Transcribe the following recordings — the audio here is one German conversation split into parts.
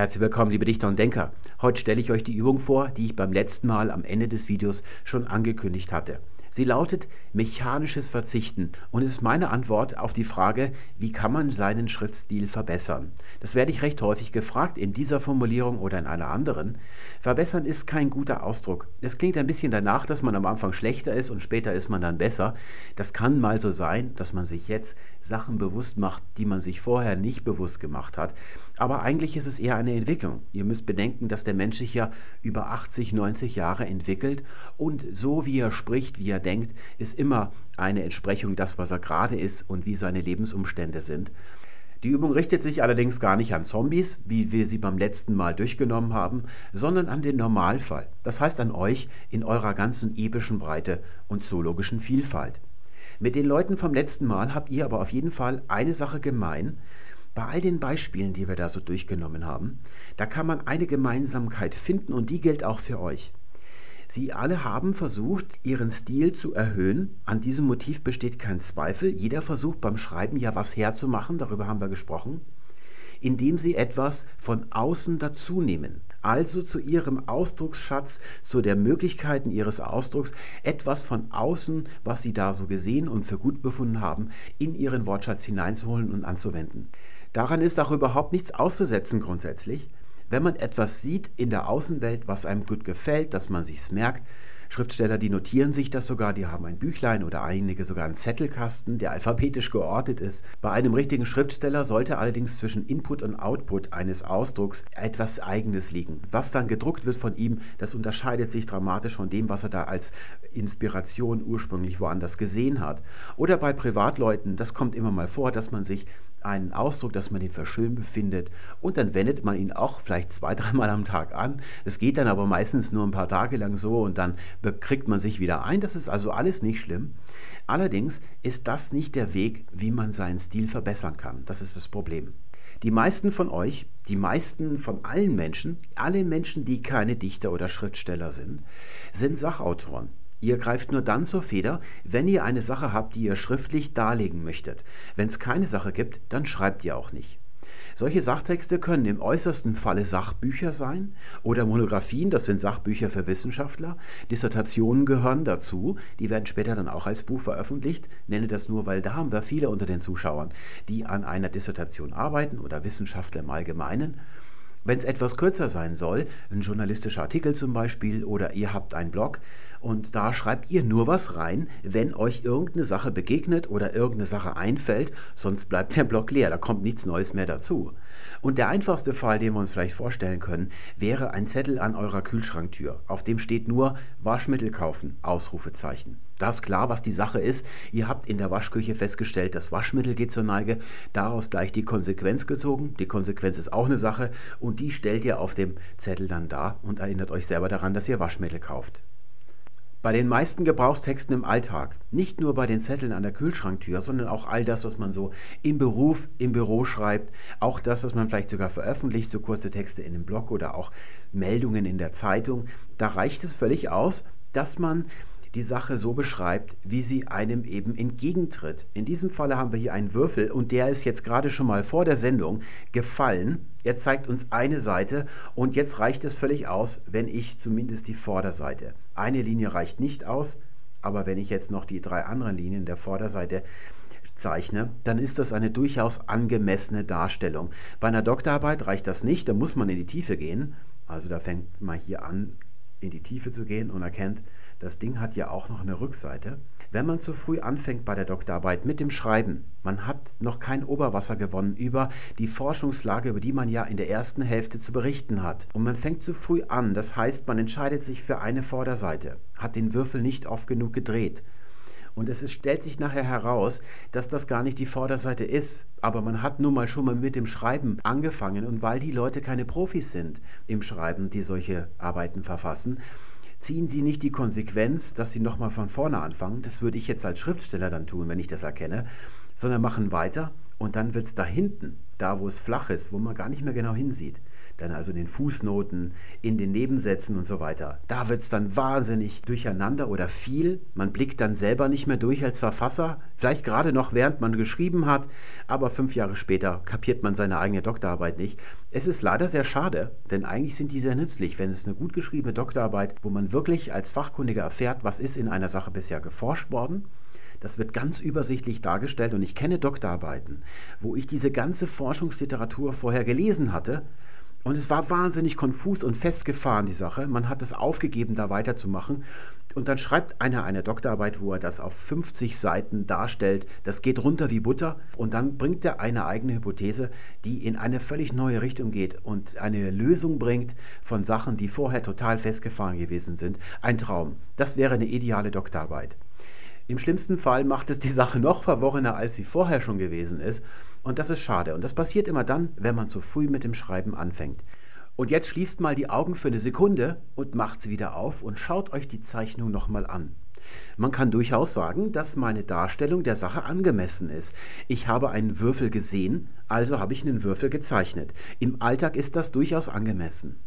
Herzlich willkommen, liebe Dichter und Denker. Heute stelle ich euch die Übung vor, die ich beim letzten Mal am Ende des Videos schon angekündigt hatte. Sie lautet mechanisches Verzichten und ist meine Antwort auf die Frage, wie kann man seinen Schriftstil verbessern. Das werde ich recht häufig gefragt in dieser Formulierung oder in einer anderen. Verbessern ist kein guter Ausdruck. Es klingt ein bisschen danach, dass man am Anfang schlechter ist und später ist man dann besser. Das kann mal so sein, dass man sich jetzt Sachen bewusst macht, die man sich vorher nicht bewusst gemacht hat. Aber eigentlich ist es eher eine Entwicklung. Ihr müsst bedenken, dass der Mensch sich ja über 80, 90 Jahre entwickelt und so wie er spricht, wie er denkt, ist immer eine Entsprechung das, was er gerade ist und wie seine Lebensumstände sind. Die Übung richtet sich allerdings gar nicht an Zombies, wie wir sie beim letzten Mal durchgenommen haben, sondern an den Normalfall. Das heißt an euch in eurer ganzen epischen Breite und zoologischen Vielfalt. Mit den Leuten vom letzten Mal habt ihr aber auf jeden Fall eine Sache gemein. Bei all den Beispielen, die wir da so durchgenommen haben, da kann man eine Gemeinsamkeit finden und die gilt auch für euch. Sie alle haben versucht, ihren Stil zu erhöhen. An diesem Motiv besteht kein Zweifel. Jeder versucht beim Schreiben ja was herzumachen, darüber haben wir gesprochen, indem sie etwas von außen dazunehmen. Also zu ihrem Ausdrucksschatz, zu der Möglichkeiten ihres Ausdrucks, etwas von außen, was sie da so gesehen und für gut befunden haben, in ihren Wortschatz hineinzuholen und anzuwenden. Daran ist auch überhaupt nichts auszusetzen grundsätzlich wenn man etwas sieht in der Außenwelt, was einem gut gefällt, dass man sich's merkt, Schriftsteller, die notieren sich das sogar, die haben ein Büchlein oder einige sogar einen Zettelkasten, der alphabetisch geordnet ist. Bei einem richtigen Schriftsteller sollte allerdings zwischen Input und Output eines Ausdrucks etwas Eigenes liegen. Was dann gedruckt wird von ihm, das unterscheidet sich dramatisch von dem, was er da als Inspiration ursprünglich woanders gesehen hat. Oder bei Privatleuten, das kommt immer mal vor, dass man sich einen Ausdruck, dass man den für schön befindet und dann wendet man ihn auch vielleicht zwei, dreimal am Tag an. Es geht dann aber meistens nur ein paar Tage lang so und dann bekriegt man sich wieder ein. Das ist also alles nicht schlimm. Allerdings ist das nicht der Weg, wie man seinen Stil verbessern kann. Das ist das Problem. Die meisten von euch, die meisten von allen Menschen, alle Menschen, die keine Dichter oder Schriftsteller sind, sind Sachautoren. Ihr greift nur dann zur Feder, wenn ihr eine Sache habt, die ihr schriftlich darlegen möchtet. Wenn es keine Sache gibt, dann schreibt ihr auch nicht. Solche Sachtexte können im äußersten Falle Sachbücher sein oder Monographien, das sind Sachbücher für Wissenschaftler. Dissertationen gehören dazu, die werden später dann auch als Buch veröffentlicht. Nenne das nur, weil da haben wir viele unter den Zuschauern, die an einer Dissertation arbeiten oder Wissenschaftler im Allgemeinen. Wenn es etwas kürzer sein soll, ein journalistischer Artikel zum Beispiel, oder ihr habt einen Blog und da schreibt ihr nur was rein, wenn euch irgendeine Sache begegnet oder irgendeine Sache einfällt, sonst bleibt der Blog leer, da kommt nichts Neues mehr dazu. Und der einfachste Fall, den wir uns vielleicht vorstellen können, wäre ein Zettel an eurer Kühlschranktür. Auf dem steht nur Waschmittel kaufen, Ausrufezeichen. Da ist klar, was die Sache ist. Ihr habt in der Waschküche festgestellt, das Waschmittel geht zur Neige. Daraus gleich die Konsequenz gezogen. Die Konsequenz ist auch eine Sache und die stellt ihr auf dem Zettel dann dar und erinnert euch selber daran, dass ihr Waschmittel kauft. Bei den meisten Gebrauchstexten im Alltag, nicht nur bei den Zetteln an der Kühlschranktür, sondern auch all das, was man so im Beruf, im Büro schreibt, auch das, was man vielleicht sogar veröffentlicht, so kurze Texte in einem Blog oder auch Meldungen in der Zeitung, da reicht es völlig aus, dass man die Sache so beschreibt, wie sie einem eben entgegentritt. In diesem Falle haben wir hier einen Würfel und der ist jetzt gerade schon mal vor der Sendung gefallen. Er zeigt uns eine Seite und jetzt reicht es völlig aus, wenn ich zumindest die Vorderseite. Eine Linie reicht nicht aus, aber wenn ich jetzt noch die drei anderen Linien der Vorderseite zeichne, dann ist das eine durchaus angemessene Darstellung. Bei einer Doktorarbeit reicht das nicht, da muss man in die Tiefe gehen. Also da fängt man hier an, in die Tiefe zu gehen und erkennt, das Ding hat ja auch noch eine Rückseite. Wenn man zu früh anfängt bei der Doktorarbeit mit dem Schreiben, man hat noch kein Oberwasser gewonnen über die Forschungslage, über die man ja in der ersten Hälfte zu berichten hat. Und man fängt zu früh an, das heißt, man entscheidet sich für eine Vorderseite, hat den Würfel nicht oft genug gedreht. Und es stellt sich nachher heraus, dass das gar nicht die Vorderseite ist. Aber man hat nun mal schon mal mit dem Schreiben angefangen. Und weil die Leute keine Profis sind im Schreiben, die solche Arbeiten verfassen, ziehen Sie nicht die Konsequenz, dass Sie nochmal von vorne anfangen. Das würde ich jetzt als Schriftsteller dann tun, wenn ich das erkenne, sondern machen weiter Und dann wird es da hinten, da wo es flach ist, wo man gar nicht mehr genau hinsieht, dann also in den Fußnoten, in den Nebensätzen und so weiter, da wird es dann wahnsinnig durcheinander oder viel. Man blickt dann selber nicht mehr durch als Verfasser, vielleicht gerade noch während man geschrieben hat, aber fünf Jahre später kapiert man seine eigene Doktorarbeit nicht. Es ist leider sehr schade, denn eigentlich sind die sehr nützlich, wenn es eine gut geschriebene Doktorarbeit, wo man wirklich als Fachkundiger erfährt, was ist in einer Sache bisher geforscht worden das wird ganz übersichtlich dargestellt und ich kenne Doktorarbeiten, wo ich diese ganze Forschungsliteratur vorher gelesen hatte und es war wahnsinnig konfus und festgefahren, die Sache. Man hat es aufgegeben, da weiterzumachen. Und dann schreibt einer eine Doktorarbeit, wo er das auf 50 Seiten darstellt. Das geht runter wie Butter. Und dann bringt er eine eigene Hypothese, die in eine völlig neue Richtung geht und eine Lösung bringt von Sachen, die vorher total festgefahren gewesen sind. Ein Traum. Das wäre eine ideale Doktorarbeit. Im schlimmsten Fall macht es die Sache noch verworrener, als sie vorher schon gewesen ist. Und das ist schade. Und das passiert immer dann, wenn man zu früh mit dem Schreiben anfängt. Und jetzt schließt mal die Augen für eine Sekunde und macht sie wieder auf und schaut euch die Zeichnung nochmal an. Man kann durchaus sagen, dass meine Darstellung der Sache angemessen ist. Ich habe einen Würfel gesehen, also habe ich einen Würfel gezeichnet. Im Alltag ist das durchaus angemessen.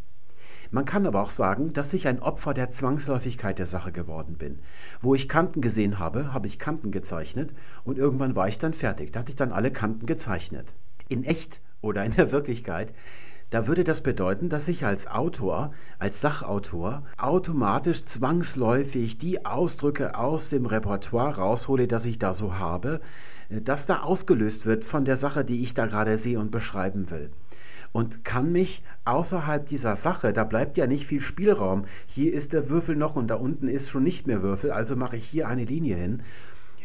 Man kann aber auch sagen, dass ich ein Opfer der Zwangsläufigkeit der Sache geworden bin. Wo ich Kanten gesehen habe, habe ich Kanten gezeichnet und irgendwann war ich dann fertig. Da hatte ich dann alle Kanten gezeichnet. In echt oder in der Wirklichkeit da würde das bedeuten, dass ich als Autor, als Sachautor, automatisch zwangsläufig die Ausdrücke aus dem Repertoire raushole, das ich da so habe, das da ausgelöst wird von der Sache, die ich da gerade sehe und beschreiben will und kann mich außerhalb dieser Sache, da bleibt ja nicht viel Spielraum. Hier ist der Würfel noch und da unten ist schon nicht mehr Würfel, also mache ich hier eine Linie hin.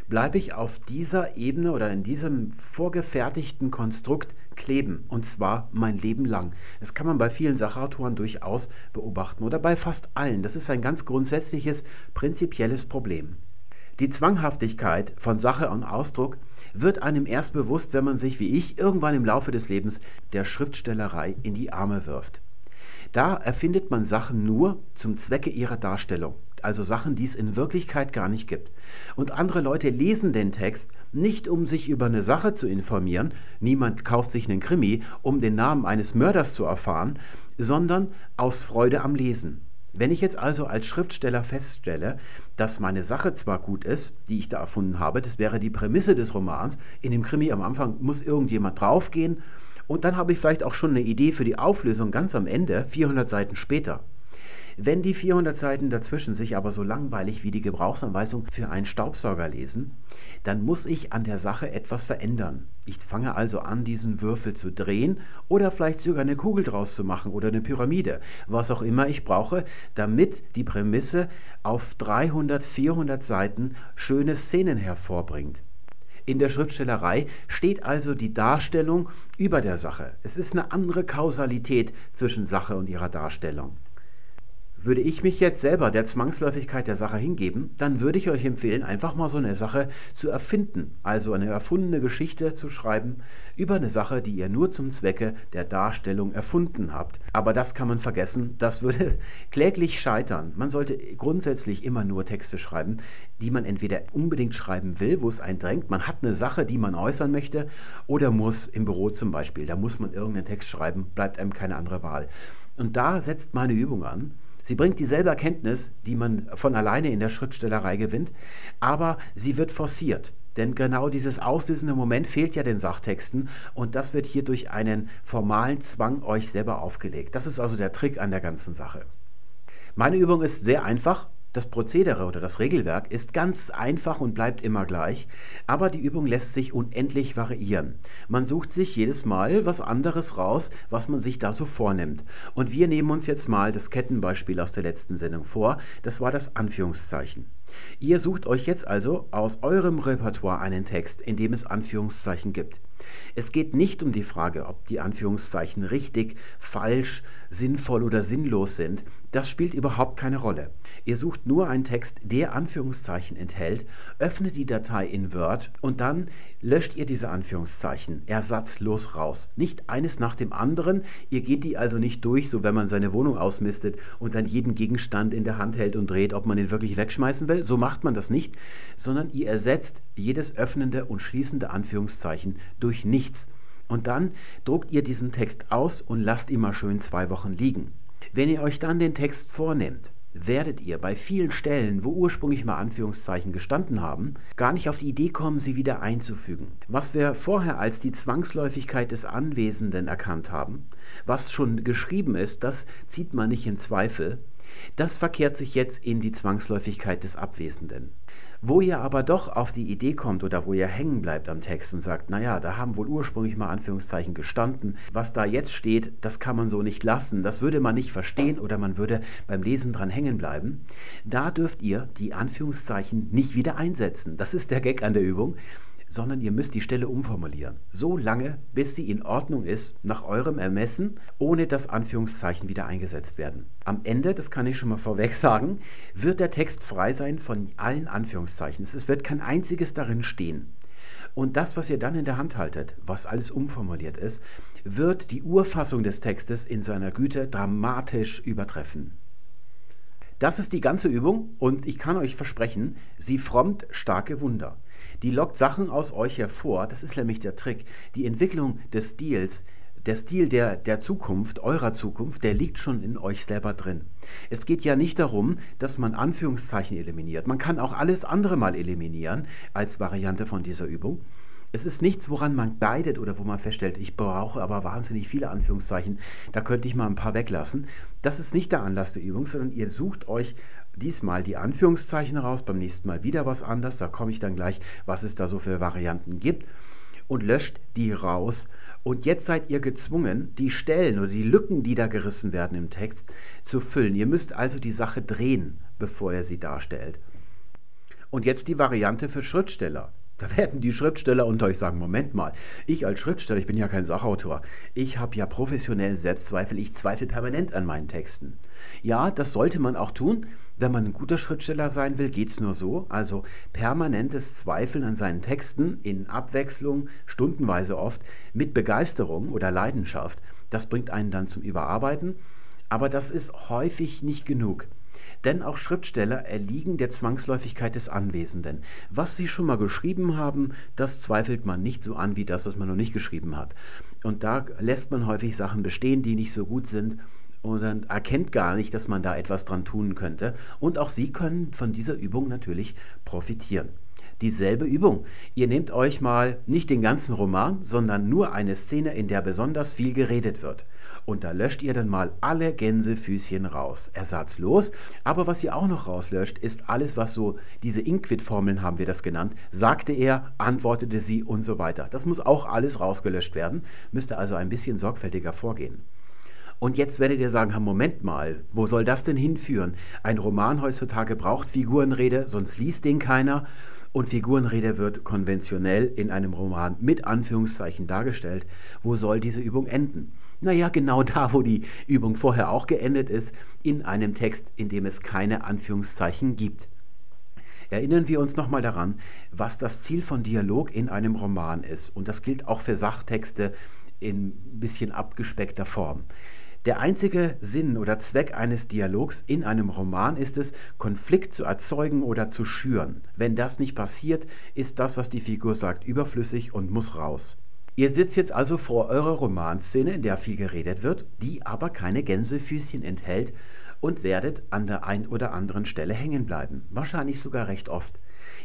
Bleibe ich auf dieser Ebene oder in diesem vorgefertigten Konstrukt kleben und zwar mein Leben lang. Das kann man bei vielen Sachautoren durchaus beobachten oder bei fast allen. Das ist ein ganz grundsätzliches, prinzipielles Problem. Die Zwanghaftigkeit von Sache und Ausdruck wird einem erst bewusst, wenn man sich wie ich irgendwann im Laufe des Lebens der Schriftstellerei in die Arme wirft. Da erfindet man Sachen nur zum Zwecke ihrer Darstellung, also Sachen, die es in Wirklichkeit gar nicht gibt. Und andere Leute lesen den Text nicht, um sich über eine Sache zu informieren, niemand kauft sich einen Krimi, um den Namen eines Mörders zu erfahren, sondern aus Freude am Lesen. Wenn ich jetzt also als Schriftsteller feststelle, dass meine Sache zwar gut ist, die ich da erfunden habe, das wäre die Prämisse des Romans, in dem Krimi am Anfang muss irgendjemand draufgehen und dann habe ich vielleicht auch schon eine Idee für die Auflösung ganz am Ende, 400 Seiten später. Wenn die 400 Seiten dazwischen sich aber so langweilig wie die Gebrauchsanweisung für einen Staubsauger lesen, dann muss ich an der Sache etwas verändern. Ich fange also an, diesen Würfel zu drehen oder vielleicht sogar eine Kugel draus zu machen oder eine Pyramide, was auch immer ich brauche, damit die Prämisse auf 300, 400 Seiten schöne Szenen hervorbringt. In der Schriftstellerei steht also die Darstellung über der Sache. Es ist eine andere Kausalität zwischen Sache und ihrer Darstellung. Würde ich mich jetzt selber der Zwangsläufigkeit der Sache hingeben, dann würde ich euch empfehlen, einfach mal so eine Sache zu erfinden, also eine erfundene Geschichte zu schreiben über eine Sache, die ihr nur zum Zwecke der Darstellung erfunden habt. Aber das kann man vergessen, das würde kläglich scheitern. Man sollte grundsätzlich immer nur Texte schreiben, die man entweder unbedingt schreiben will, wo es einen drängt, man hat eine Sache, die man äußern möchte, oder muss im Büro zum Beispiel, da muss man irgendeinen Text schreiben, bleibt einem keine andere Wahl. Und da setzt meine Übung an. Sie bringt dieselbe Erkenntnis, die man von alleine in der Schriftstellerei gewinnt, aber sie wird forciert. Denn genau dieses auslösende Moment fehlt ja den Sachtexten und das wird hier durch einen formalen Zwang euch selber aufgelegt. Das ist also der Trick an der ganzen Sache. Meine Übung ist sehr einfach das Prozedere oder das Regelwerk ist ganz einfach und bleibt immer gleich, aber die Übung lässt sich unendlich variieren. Man sucht sich jedes Mal was anderes raus, was man sich da so vornimmt. Und wir nehmen uns jetzt mal das Kettenbeispiel aus der letzten Sendung vor. Das war das Anführungszeichen. Ihr sucht euch jetzt also aus eurem Repertoire einen Text, in dem es Anführungszeichen gibt. Es geht nicht um die Frage, ob die Anführungszeichen richtig, falsch, sinnvoll oder sinnlos sind. Das spielt überhaupt keine Rolle. Ihr sucht nur einen Text, der Anführungszeichen enthält, öffnet die Datei in Word und dann löscht ihr diese Anführungszeichen ersatzlos raus. Nicht eines nach dem anderen. Ihr geht die also nicht durch, so wenn man seine Wohnung ausmistet und dann jeden Gegenstand in der Hand hält und dreht, ob man ihn wirklich wegschmeißen will. So macht man das nicht, sondern ihr ersetzt jedes öffnende und schließende Anführungszeichen durch nichts. Und dann druckt ihr diesen Text aus und lasst ihn mal schön zwei Wochen liegen. Wenn ihr euch dann den Text vornehmt, werdet ihr bei vielen Stellen, wo ursprünglich mal Anführungszeichen gestanden haben, gar nicht auf die Idee kommen, sie wieder einzufügen. Was wir vorher als die Zwangsläufigkeit des Anwesenden erkannt haben, was schon geschrieben ist, das zieht man nicht in Zweifel, das verkehrt sich jetzt in die Zwangsläufigkeit des Abwesenden. Wo ihr aber doch auf die Idee kommt oder wo ihr hängen bleibt am Text und sagt, naja, da haben wohl ursprünglich mal Anführungszeichen gestanden, was da jetzt steht, das kann man so nicht lassen, das würde man nicht verstehen oder man würde beim Lesen dran hängen bleiben, da dürft ihr die Anführungszeichen nicht wieder einsetzen. Das ist der Gag an der Übung sondern ihr müsst die Stelle umformulieren. So lange, bis sie in Ordnung ist, nach eurem Ermessen, ohne dass Anführungszeichen wieder eingesetzt werden. Am Ende, das kann ich schon mal vorweg sagen, wird der Text frei sein von allen Anführungszeichen. Es wird kein einziges darin stehen. Und das, was ihr dann in der Hand haltet, was alles umformuliert ist, wird die Urfassung des Textes in seiner Güte dramatisch übertreffen. Das ist die ganze Übung und ich kann euch versprechen, sie frommt starke Wunder. Die lockt Sachen aus euch hervor, das ist nämlich der Trick. Die Entwicklung des Stils, der Stil der, der Zukunft, eurer Zukunft, der liegt schon in euch selber drin. Es geht ja nicht darum, dass man Anführungszeichen eliminiert. Man kann auch alles andere mal eliminieren als Variante von dieser Übung. Es ist nichts, woran man leidet oder wo man feststellt, ich brauche aber wahnsinnig viele Anführungszeichen, da könnte ich mal ein paar weglassen. Das ist nicht der Anlass der Übung, sondern ihr sucht euch diesmal die Anführungszeichen raus, beim nächsten Mal wieder was anderes, da komme ich dann gleich, was es da so für Varianten gibt und löscht die raus. Und jetzt seid ihr gezwungen, die Stellen oder die Lücken, die da gerissen werden im Text, zu füllen. Ihr müsst also die Sache drehen, bevor ihr sie darstellt. Und jetzt die Variante für Schriftsteller. Da werden die Schriftsteller unter euch sagen, Moment mal, ich als Schriftsteller, ich bin ja kein Sachautor, ich habe ja professionellen Selbstzweifel, ich zweifle permanent an meinen Texten. Ja, das sollte man auch tun. Wenn man ein guter Schriftsteller sein will, geht es nur so. Also permanentes Zweifeln an seinen Texten in Abwechslung, stundenweise oft, mit Begeisterung oder Leidenschaft, das bringt einen dann zum Überarbeiten. Aber das ist häufig nicht genug. Denn auch Schriftsteller erliegen der Zwangsläufigkeit des Anwesenden. Was sie schon mal geschrieben haben, das zweifelt man nicht so an wie das, was man noch nicht geschrieben hat. Und da lässt man häufig Sachen bestehen, die nicht so gut sind und dann erkennt gar nicht, dass man da etwas dran tun könnte. Und auch Sie können von dieser Übung natürlich profitieren dieselbe Übung. Ihr nehmt euch mal nicht den ganzen Roman, sondern nur eine Szene, in der besonders viel geredet wird. Und da löscht ihr dann mal alle Gänsefüßchen raus. Ersatzlos. Aber was ihr auch noch rauslöscht, ist alles, was so, diese Inquit-Formeln haben wir das genannt. Sagte er, antwortete sie und so weiter. Das muss auch alles rausgelöscht werden. Müsst ihr also ein bisschen sorgfältiger vorgehen. Und jetzt werdet ihr sagen, Moment mal, wo soll das denn hinführen? Ein Roman heutzutage braucht Figurenrede, sonst liest den keiner. Und Figurenrede wird konventionell in einem Roman mit Anführungszeichen dargestellt. Wo soll diese Übung enden? Naja, genau da, wo die Übung vorher auch geendet ist, in einem Text, in dem es keine Anführungszeichen gibt. Erinnern wir uns nochmal daran, was das Ziel von Dialog in einem Roman ist. Und das gilt auch für Sachtexte in ein bisschen abgespeckter Form. Der einzige Sinn oder Zweck eines Dialogs in einem Roman ist es, Konflikt zu erzeugen oder zu schüren. Wenn das nicht passiert, ist das, was die Figur sagt, überflüssig und muss raus. Ihr sitzt jetzt also vor eurer Romanszene, in der viel geredet wird, die aber keine Gänsefüßchen enthält und werdet an der ein oder anderen Stelle hängen bleiben. Wahrscheinlich sogar recht oft.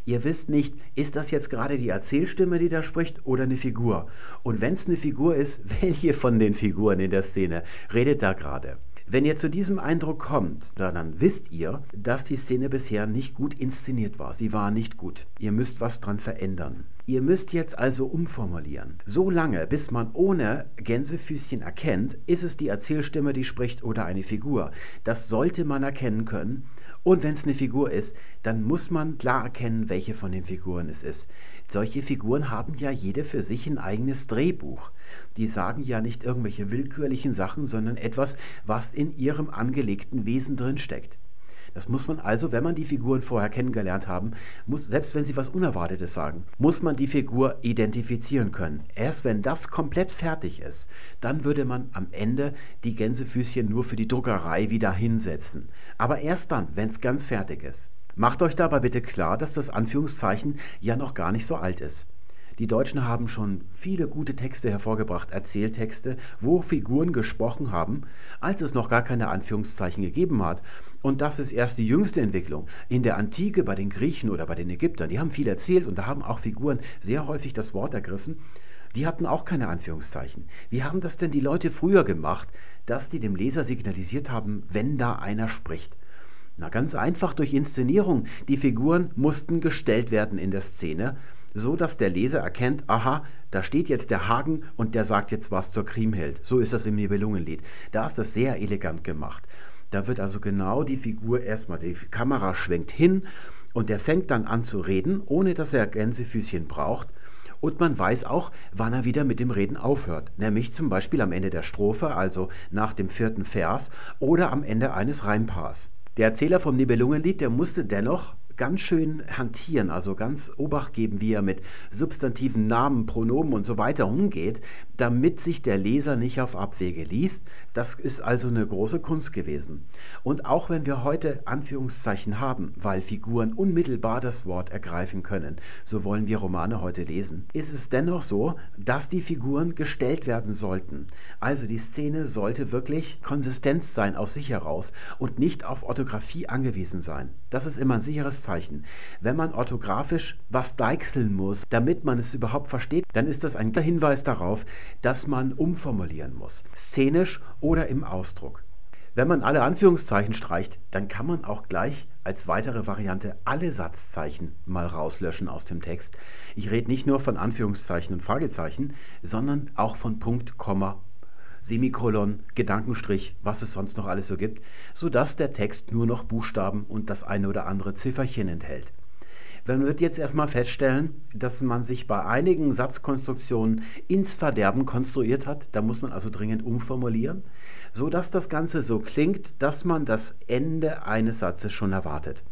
Ihr wisst nicht, ist das jetzt gerade die Erzählstimme, die da spricht, oder eine Figur? Und wenn es eine Figur ist, welche von den Figuren in der Szene redet da gerade? Wenn ihr zu diesem Eindruck kommt, dann wisst ihr, dass die Szene bisher nicht gut inszeniert war. Sie war nicht gut. Ihr müsst was dran verändern. Ihr müsst jetzt also umformulieren. So lange, bis man ohne Gänsefüßchen erkennt, ist es die Erzählstimme, die spricht oder eine Figur. Das sollte man erkennen können. Und wenn es eine Figur ist, dann muss man klar erkennen, welche von den Figuren es ist. Solche Figuren haben ja jede für sich ein eigenes Drehbuch. Die sagen ja nicht irgendwelche willkürlichen Sachen, sondern etwas, was in ihrem angelegten Wesen drin steckt. Das muss man also, wenn man die Figuren vorher kennengelernt haben, muss, selbst wenn sie was Unerwartetes sagen, muss man die Figur identifizieren können. Erst wenn das komplett fertig ist, dann würde man am Ende die Gänsefüßchen nur für die Druckerei wieder hinsetzen. Aber erst dann, wenn es ganz fertig ist. Macht euch dabei bitte klar, dass das Anführungszeichen ja noch gar nicht so alt ist. Die Deutschen haben schon viele gute Texte hervorgebracht, Erzähltexte, wo Figuren gesprochen haben, als es noch gar keine Anführungszeichen gegeben hat. Und das ist erst die jüngste Entwicklung. In der Antike bei den Griechen oder bei den Ägyptern, die haben viel erzählt und da haben auch Figuren sehr häufig das Wort ergriffen. Die hatten auch keine Anführungszeichen. Wie haben das denn die Leute früher gemacht, dass die dem Leser signalisiert haben, wenn da einer spricht? Na ganz einfach durch Inszenierung. Die Figuren mussten gestellt werden in der Szene so dass der Leser erkennt, aha, da steht jetzt der Hagen und der sagt jetzt was zur Kriemhild. So ist das im Nibelungenlied. Da ist das sehr elegant gemacht. Da wird also genau die Figur erstmal, die Kamera schwenkt hin und der fängt dann an zu reden, ohne dass er Gänsefüßchen braucht. Und man weiß auch, wann er wieder mit dem Reden aufhört. Nämlich zum Beispiel am Ende der Strophe, also nach dem vierten Vers oder am Ende eines Reimpaars. Der Erzähler vom Nibelungenlied, der musste dennoch ganz schön hantieren, also ganz Obacht geben, wie er mit substantiven Namen, Pronomen und so weiter umgeht, damit sich der Leser nicht auf Abwege liest. Das ist also eine große Kunst gewesen. Und auch wenn wir heute Anführungszeichen haben, weil Figuren unmittelbar das Wort ergreifen können, so wollen wir Romane heute lesen, ist es dennoch so, dass die Figuren gestellt werden sollten. Also die Szene sollte wirklich Konsistenz sein aus sich heraus und nicht auf Orthographie angewiesen sein. Das ist immer ein sicheres Satzzeichen. Wenn man orthografisch was deichseln muss, damit man es überhaupt versteht, dann ist das ein Hinweis darauf, dass man umformulieren muss, szenisch oder im Ausdruck. Wenn man alle Anführungszeichen streicht, dann kann man auch gleich als weitere Variante alle Satzzeichen mal rauslöschen aus dem Text. Ich rede nicht nur von Anführungszeichen und Fragezeichen, sondern auch von Punkt, Komma Semikolon, Gedankenstrich, was es sonst noch alles so gibt, sodass der Text nur noch Buchstaben und das eine oder andere Zifferchen enthält. Man wird jetzt erstmal feststellen, dass man sich bei einigen Satzkonstruktionen ins Verderben konstruiert hat. Da muss man also dringend umformulieren, sodass das Ganze so klingt, dass man das Ende eines Satzes schon erwartet.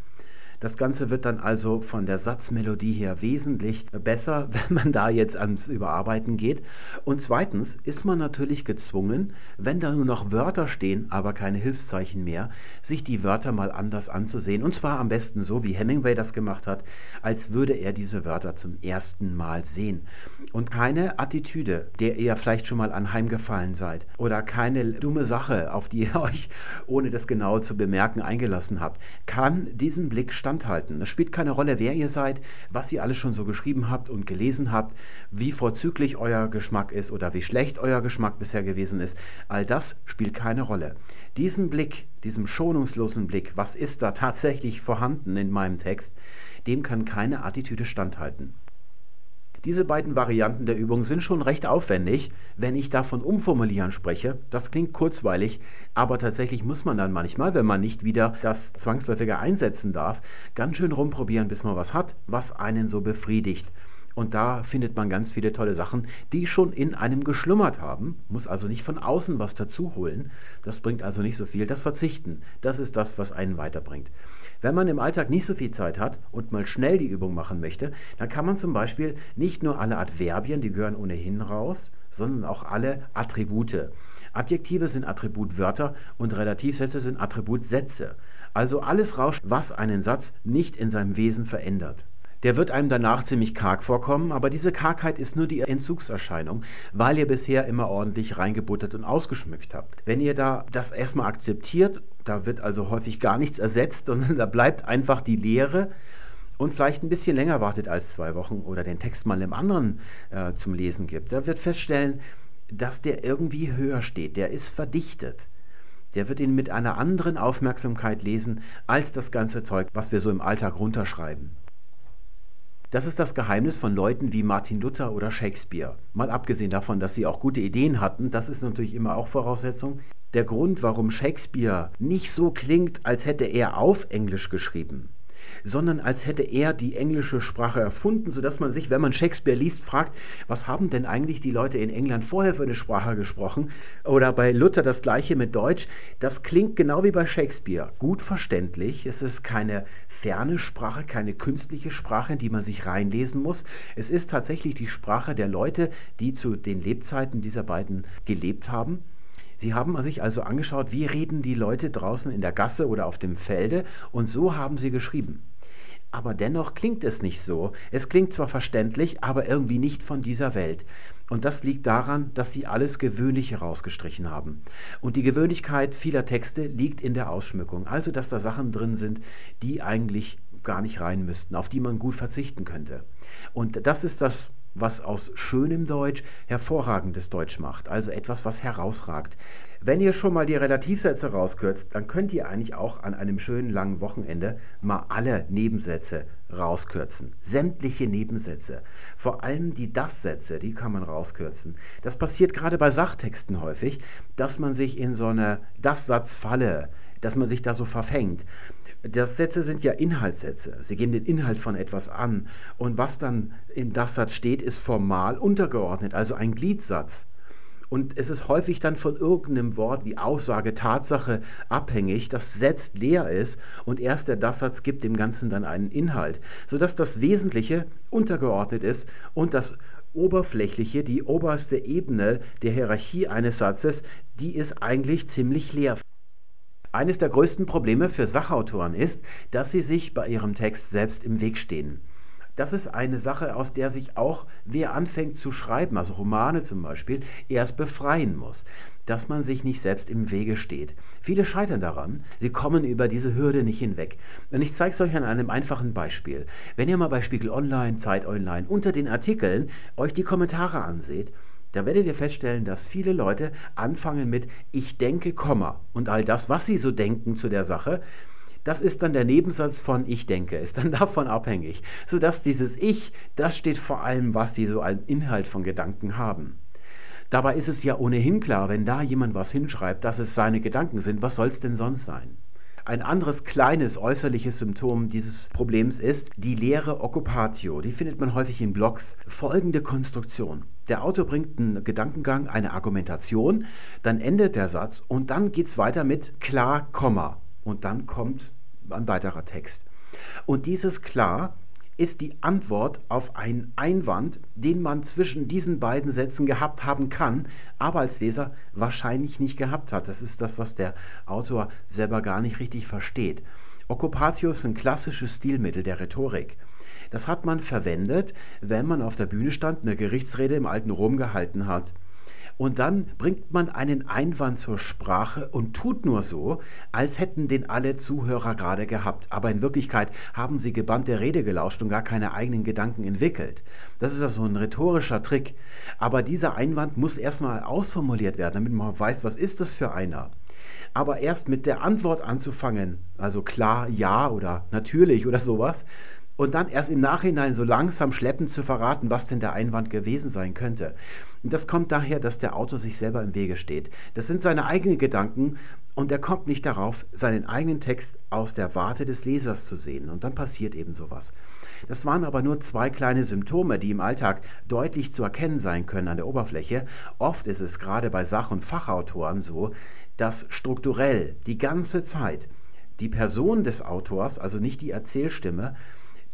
Das Ganze wird dann also von der Satzmelodie her wesentlich besser, wenn man da jetzt ans Überarbeiten geht. Und zweitens ist man natürlich gezwungen, wenn da nur noch Wörter stehen, aber keine Hilfszeichen mehr, sich die Wörter mal anders anzusehen. Und zwar am besten so, wie Hemingway das gemacht hat, als würde er diese Wörter zum ersten Mal sehen. Und keine Attitüde, der ihr vielleicht schon mal anheimgefallen seid, oder keine dumme Sache, auf die ihr euch, ohne das genau zu bemerken, eingelassen habt, kann diesen Blick standhalten standhalten. Es spielt keine Rolle, wer ihr seid, was ihr alles schon so geschrieben habt und gelesen habt, wie vorzüglich euer Geschmack ist oder wie schlecht euer Geschmack bisher gewesen ist. All das spielt keine Rolle. Diesen Blick, diesem schonungslosen Blick, was ist da tatsächlich vorhanden in meinem Text, dem kann keine Attitüde standhalten. Diese beiden Varianten der Übung sind schon recht aufwendig, wenn ich davon umformulieren spreche. Das klingt kurzweilig, aber tatsächlich muss man dann manchmal, wenn man nicht wieder das Zwangsläufige einsetzen darf, ganz schön rumprobieren, bis man was hat, was einen so befriedigt. Und da findet man ganz viele tolle Sachen, die schon in einem geschlummert haben. Muss also nicht von außen was dazu holen. Das bringt also nicht so viel. Das Verzichten, das ist das, was einen weiterbringt. Wenn man im Alltag nicht so viel Zeit hat und mal schnell die Übung machen möchte, dann kann man zum Beispiel nicht nur alle Adverbien, die gehören ohnehin raus, sondern auch alle Attribute. Adjektive sind Attributwörter und Relativsätze sind Attributsätze. Also alles raus, was einen Satz nicht in seinem Wesen verändert. Der wird einem danach ziemlich karg vorkommen, aber diese Kargheit ist nur die Entzugserscheinung, weil ihr bisher immer ordentlich reingebuttert und ausgeschmückt habt. Wenn ihr da das erstmal akzeptiert, da wird also häufig gar nichts ersetzt, sondern da bleibt einfach die Leere und vielleicht ein bisschen länger wartet als zwei Wochen oder den Text mal einem anderen äh, zum Lesen gibt, da wird feststellen, dass der irgendwie höher steht, der ist verdichtet. Der wird ihn mit einer anderen Aufmerksamkeit lesen als das ganze Zeug, was wir so im Alltag runterschreiben. Das ist das Geheimnis von Leuten wie Martin Luther oder Shakespeare. Mal abgesehen davon, dass sie auch gute Ideen hatten, das ist natürlich immer auch Voraussetzung. Der Grund, warum Shakespeare nicht so klingt, als hätte er auf Englisch geschrieben, sondern als hätte er die englische Sprache erfunden, sodass man sich, wenn man Shakespeare liest, fragt, was haben denn eigentlich die Leute in England vorher für eine Sprache gesprochen? Oder bei Luther das gleiche mit Deutsch. Das klingt genau wie bei Shakespeare, gut verständlich. Es ist keine ferne Sprache, keine künstliche Sprache, in die man sich reinlesen muss. Es ist tatsächlich die Sprache der Leute, die zu den Lebzeiten dieser beiden gelebt haben. Sie haben sich also angeschaut, wie reden die Leute draußen in der Gasse oder auf dem Felde und so haben sie geschrieben. Aber dennoch klingt es nicht so. Es klingt zwar verständlich, aber irgendwie nicht von dieser Welt. Und das liegt daran, dass sie alles Gewöhnliche rausgestrichen haben. Und die Gewöhnlichkeit vieler Texte liegt in der Ausschmückung. Also, dass da Sachen drin sind, die eigentlich gar nicht rein müssten, auf die man gut verzichten könnte. Und das ist das was aus schönem Deutsch hervorragendes Deutsch macht, also etwas, was herausragt. Wenn ihr schon mal die Relativsätze rauskürzt, dann könnt ihr eigentlich auch an einem schönen langen Wochenende mal alle Nebensätze rauskürzen. Sämtliche Nebensätze. Vor allem die Das-Sätze, die kann man rauskürzen. Das passiert gerade bei Sachtexten häufig, dass man sich in so eine Das-Satz-Falle, dass man sich da so verfängt. Das Sätze sind ja Inhaltssätze. Sie geben den Inhalt von etwas an. Und was dann im Das-Satz steht, ist formal untergeordnet, also ein Gliedsatz. Und es ist häufig dann von irgendeinem Wort wie Aussage, Tatsache abhängig, das selbst leer ist und erst der Das-Satz gibt dem Ganzen dann einen Inhalt, sodass das Wesentliche untergeordnet ist und das Oberflächliche, die oberste Ebene der Hierarchie eines Satzes, die ist eigentlich ziemlich leer. Eines der größten Probleme für Sachautoren ist, dass sie sich bei ihrem Text selbst im Weg stehen. Das ist eine Sache, aus der sich auch wer anfängt zu schreiben, also Romane zum Beispiel, erst befreien muss, dass man sich nicht selbst im Wege steht. Viele scheitern daran, sie kommen über diese Hürde nicht hinweg. Und ich zeige es euch an einem einfachen Beispiel. Wenn ihr mal bei Spiegel Online, Zeit Online unter den Artikeln euch die Kommentare anseht, da werdet ihr feststellen, dass viele Leute anfangen mit Ich denke, Komma und all das, was sie so denken zu der Sache, das ist dann der Nebensatz von Ich denke, ist dann davon abhängig, sodass dieses Ich, das steht vor allem, was sie so als Inhalt von Gedanken haben. Dabei ist es ja ohnehin klar, wenn da jemand was hinschreibt, dass es seine Gedanken sind, was soll es denn sonst sein? Ein anderes kleines äußerliches Symptom dieses Problems ist die leere Occupatio. Die findet man häufig in Blogs. Folgende Konstruktion. Der Autor bringt einen Gedankengang, eine Argumentation, dann endet der Satz und dann geht es weiter mit klar, Komma. Und dann kommt ein weiterer Text. Und dieses klar ist die Antwort auf einen Einwand, den man zwischen diesen beiden Sätzen gehabt haben kann, aber als Leser wahrscheinlich nicht gehabt hat. Das ist das, was der Autor selber gar nicht richtig versteht. Occupatio ist ein klassisches Stilmittel der Rhetorik. Das hat man verwendet, wenn man auf der Bühne stand, eine Gerichtsrede im alten Rom gehalten hat. Und dann bringt man einen Einwand zur Sprache und tut nur so, als hätten den alle Zuhörer gerade gehabt. Aber in Wirklichkeit haben sie gebannt der Rede gelauscht und gar keine eigenen Gedanken entwickelt. Das ist also ein rhetorischer Trick. Aber dieser Einwand muss erstmal ausformuliert werden, damit man weiß, was ist das für einer. Aber erst mit der Antwort anzufangen, also klar, ja oder natürlich oder sowas, und dann erst im Nachhinein so langsam schleppend zu verraten, was denn der Einwand gewesen sein könnte. Und das kommt daher, dass der Autor sich selber im Wege steht. Das sind seine eigenen Gedanken und er kommt nicht darauf, seinen eigenen Text aus der Warte des Lesers zu sehen. Und dann passiert eben sowas. Das waren aber nur zwei kleine Symptome, die im Alltag deutlich zu erkennen sein können an der Oberfläche. Oft ist es gerade bei Sach- und Fachautoren so, dass strukturell die ganze Zeit die Person des Autors, also nicht die Erzählstimme,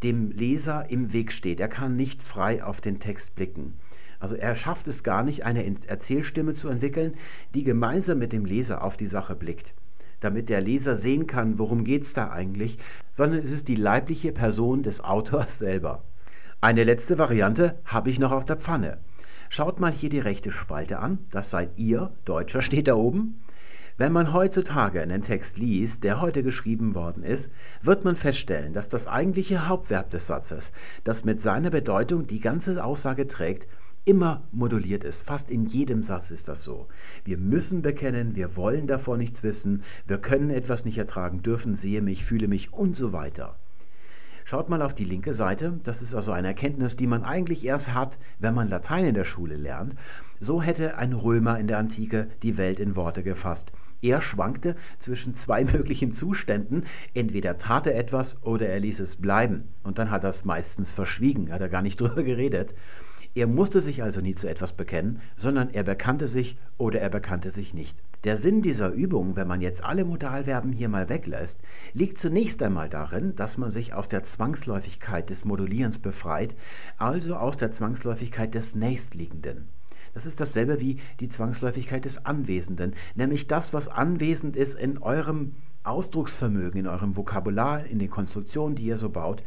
dem Leser im Weg steht. Er kann nicht frei auf den Text blicken. Also er schafft es gar nicht, eine Erzählstimme zu entwickeln, die gemeinsam mit dem Leser auf die Sache blickt, damit der Leser sehen kann, worum geht es da eigentlich, sondern es ist die leibliche Person des Autors selber. Eine letzte Variante habe ich noch auf der Pfanne. Schaut mal hier die rechte Spalte an, das seid ihr, Deutscher steht da oben. Wenn man heutzutage einen Text liest, der heute geschrieben worden ist, wird man feststellen, dass das eigentliche Hauptverb des Satzes, das mit seiner Bedeutung die ganze Aussage trägt, immer moduliert ist. Fast in jedem Satz ist das so. Wir müssen bekennen, wir wollen davor nichts wissen, wir können etwas nicht ertragen, dürfen, sehe mich, fühle mich und so weiter. Schaut mal auf die linke Seite. Das ist also eine Erkenntnis, die man eigentlich erst hat, wenn man Latein in der Schule lernt. So hätte ein Römer in der Antike die Welt in Worte gefasst. Er schwankte zwischen zwei möglichen Zuständen. Entweder tat er etwas oder er ließ es bleiben. Und dann hat er es meistens verschwiegen, hat er gar nicht drüber geredet. Er musste sich also nie zu etwas bekennen, sondern er bekannte sich oder er bekannte sich nicht. Der Sinn dieser Übung, wenn man jetzt alle Modalverben hier mal weglässt, liegt zunächst einmal darin, dass man sich aus der Zwangsläufigkeit des Modulierens befreit, also aus der Zwangsläufigkeit des Nächstliegenden. Das ist dasselbe wie die Zwangsläufigkeit des Anwesenden, nämlich das, was anwesend ist in eurem Ausdrucksvermögen, in eurem Vokabular, in den Konstruktionen, die ihr so baut.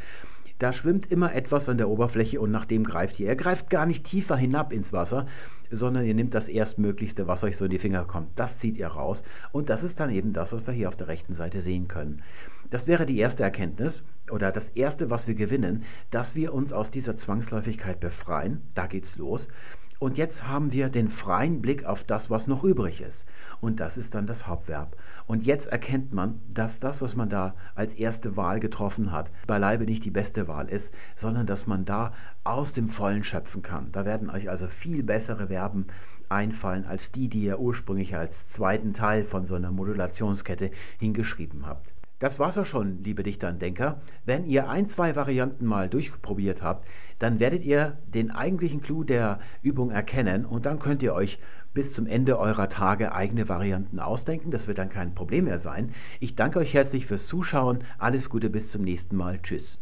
Da schwimmt immer etwas an der Oberfläche und nach dem greift ihr. Er greift gar nicht tiefer hinab ins Wasser, sondern ihr nehmt das erstmöglichste, was euch so in die Finger kommt. Das zieht ihr raus. Und das ist dann eben das, was wir hier auf der rechten Seite sehen können. Das wäre die erste Erkenntnis oder das erste, was wir gewinnen, dass wir uns aus dieser Zwangsläufigkeit befreien. Da geht's los. Und jetzt haben wir den freien Blick auf das, was noch übrig ist. Und das ist dann das Hauptverb. Und jetzt erkennt man, dass das, was man da als erste Wahl getroffen hat, beileibe nicht die beste Wahl ist, sondern dass man da aus dem Vollen schöpfen kann. Da werden euch also viel bessere Verben einfallen als die, die ihr ursprünglich als zweiten Teil von so einer Modulationskette hingeschrieben habt. Das war's auch schon, liebe Dichter und Denker. Wenn ihr ein, zwei Varianten mal durchprobiert habt, dann werdet ihr den eigentlichen Clou der Übung erkennen und dann könnt ihr euch bis zum Ende eurer Tage eigene Varianten ausdenken. Das wird dann kein Problem mehr sein. Ich danke euch herzlich fürs Zuschauen. Alles Gute bis zum nächsten Mal. Tschüss.